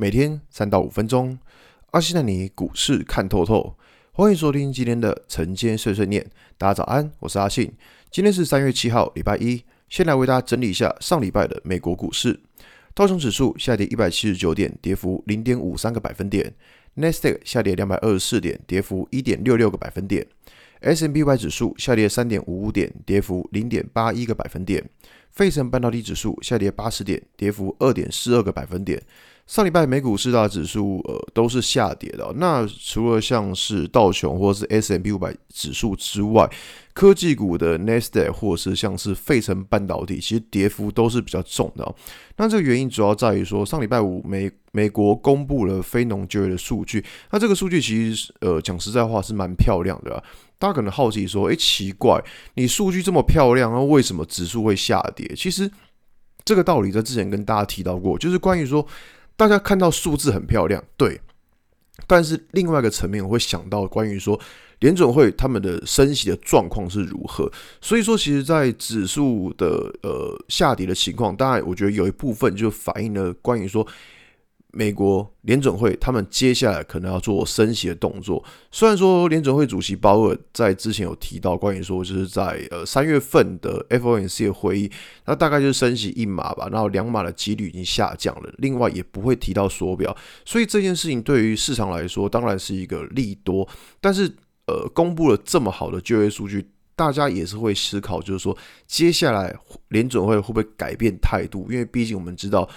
每天三到五分钟，阿信带你股市看透透。欢迎收听今天的晨间碎碎念。大家早安，我是阿信。今天是三月七号，礼拜一。先来为大家整理一下上礼拜的美国股市。道琼指数下跌一百七十九点，跌幅零点五三个百分点。纳斯达克下跌两百二十四点，跌幅一点六六个百分点。S M B Y 指数下跌三点五五点，跌幅零点八一个百分点。费城半导体指数下跌八十点，跌幅二点四二个百分点。上礼拜美股四大指数呃都是下跌的，那除了像是道琼或者是 S M P 五百指数之外，科技股的 Nasdaq 或者是像是费城半导体，其实跌幅都是比较重的。那这个原因主要在于说，上礼拜五美美国公布了非农就业的数据，那这个数据其实呃讲实在话是蛮漂亮的。大家可能好奇说，诶，奇怪，你数据这么漂亮，那为什么指数会下跌？其实这个道理在之前跟大家提到过，就是关于说。大家看到数字很漂亮，对，但是另外一个层面，我会想到关于说联准会他们的升息的状况是如何。所以说，其实，在指数的呃下跌的情况，当然，我觉得有一部分就反映了关于说。美国联准会他们接下来可能要做升息的动作。虽然说联准会主席鲍尔在之前有提到关于说就是在呃三月份的 FOMC 的会议，那大概就是升息一码吧，然后两码的几率已经下降了。另外也不会提到缩表，所以这件事情对于市场来说当然是一个利多。但是呃，公布了这么好的就业数据，大家也是会思考，就是说接下来联准会会不会改变态度？因为毕竟我们知道。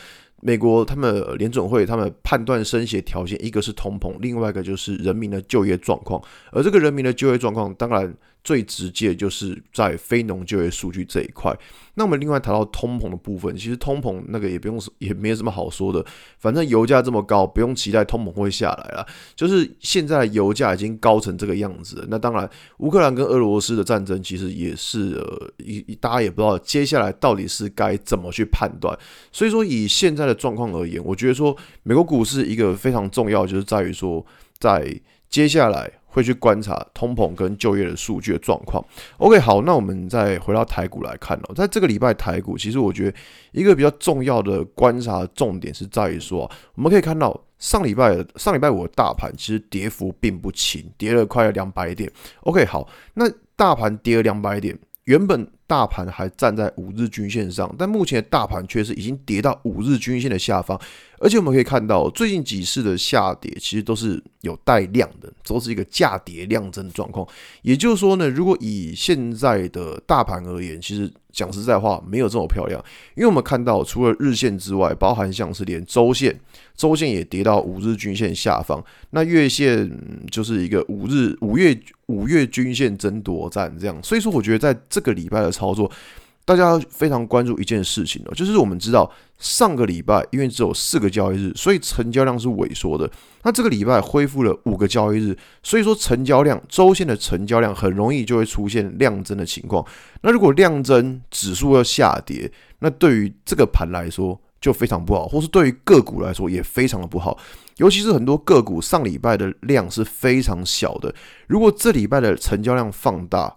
美国他们联总会他们判断升息条件，一个是通膨，另外一个就是人民的就业状况。而这个人民的就业状况，当然最直接就是在非农就业数据这一块。那我们另外谈到通膨的部分，其实通膨那个也不用也没有什么好说的，反正油价这么高，不用期待通膨会下来了。就是现在油价已经高成这个样子了，那当然乌克兰跟俄罗斯的战争其实也是呃一大家也不知道接下来到底是该怎么去判断。所以说以现在的状况而言，我觉得说美国股市一个非常重要就是在于说在接下来。会去观察通膨跟就业的数据的状况。OK，好，那我们再回到台股来看哦，在这个礼拜台股，其实我觉得一个比较重要的观察重点是在于说，我们可以看到上礼拜上礼拜五的大盘其实跌幅并不轻，跌了快要两百点。OK，好，那大盘跌了两百点。原本大盘还站在五日均线上，但目前的大盘却是已经跌到五日均线的下方，而且我们可以看到最近几次的下跌其实都是有带量的，都是一个价跌量增的状况。也就是说呢，如果以现在的大盘而言，其实讲实在话没有这么漂亮，因为我们看到除了日线之外，包含像是连周线，周线也跌到五日均线下方，那月线就是一个五日五月。五月均线争夺战这样，所以说我觉得在这个礼拜的操作，大家非常关注一件事情哦，就是我们知道上个礼拜因为只有四个交易日，所以成交量是萎缩的。那这个礼拜恢复了五个交易日，所以说成交量周线的成交量很容易就会出现量增的情况。那如果量增指数要下跌，那对于这个盘来说就非常不好，或是对于个股来说也非常的不好。尤其是很多个股上礼拜的量是非常小的，如果这礼拜的成交量放大，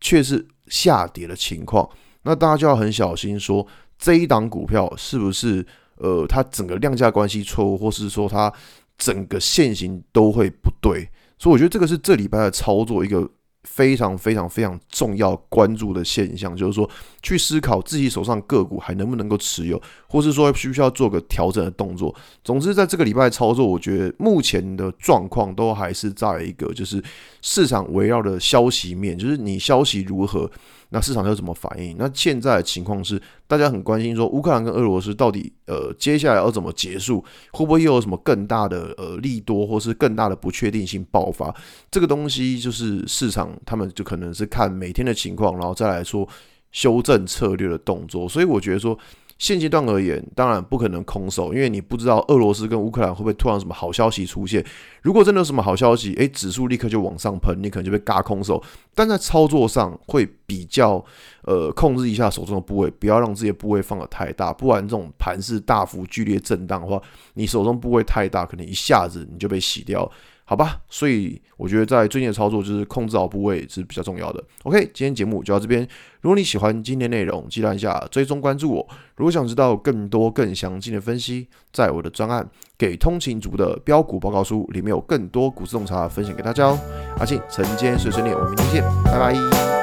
却是下跌的情况，那大家就要很小心，说这一档股票是不是呃，它整个量价关系错误，或是说它整个线型都会不对，所以我觉得这个是这礼拜的操作一个。非常非常非常重要关注的现象，就是说去思考自己手上个股还能不能够持有，或是说需不需要做个调整的动作。总之，在这个礼拜操作，我觉得目前的状况都还是在一个就是市场围绕的消息面，就是你消息如何。那市场要怎么反应？那现在的情况是，大家很关心说，乌克兰跟俄罗斯到底呃接下来要怎么结束？会不会又有什么更大的呃利多，或是更大的不确定性爆发？这个东西就是市场他们就可能是看每天的情况，然后再来说修正策略的动作。所以我觉得说。现阶段而言，当然不可能空手，因为你不知道俄罗斯跟乌克兰会不会突然什么好消息出现。如果真的有什么好消息，诶，指数立刻就往上喷，你可能就被嘎空手。但在操作上会比较呃控制一下手中的部位，不要让自己的部位放得太大，不然这种盘势大幅剧烈震荡的话，你手中部位太大，可能一下子你就被洗掉。好吧，所以我觉得在最近的操作就是控制好部位是比较重要的。OK，今天节目就到这边。如果你喜欢今天内容，记得按下追踪关注我。如果想知道更多更详尽的分析，在我的专案《给通勤族的标股报告书》里面有更多股市洞察分享给大家哦。阿信，晨间碎碎念，我们明天见，拜拜。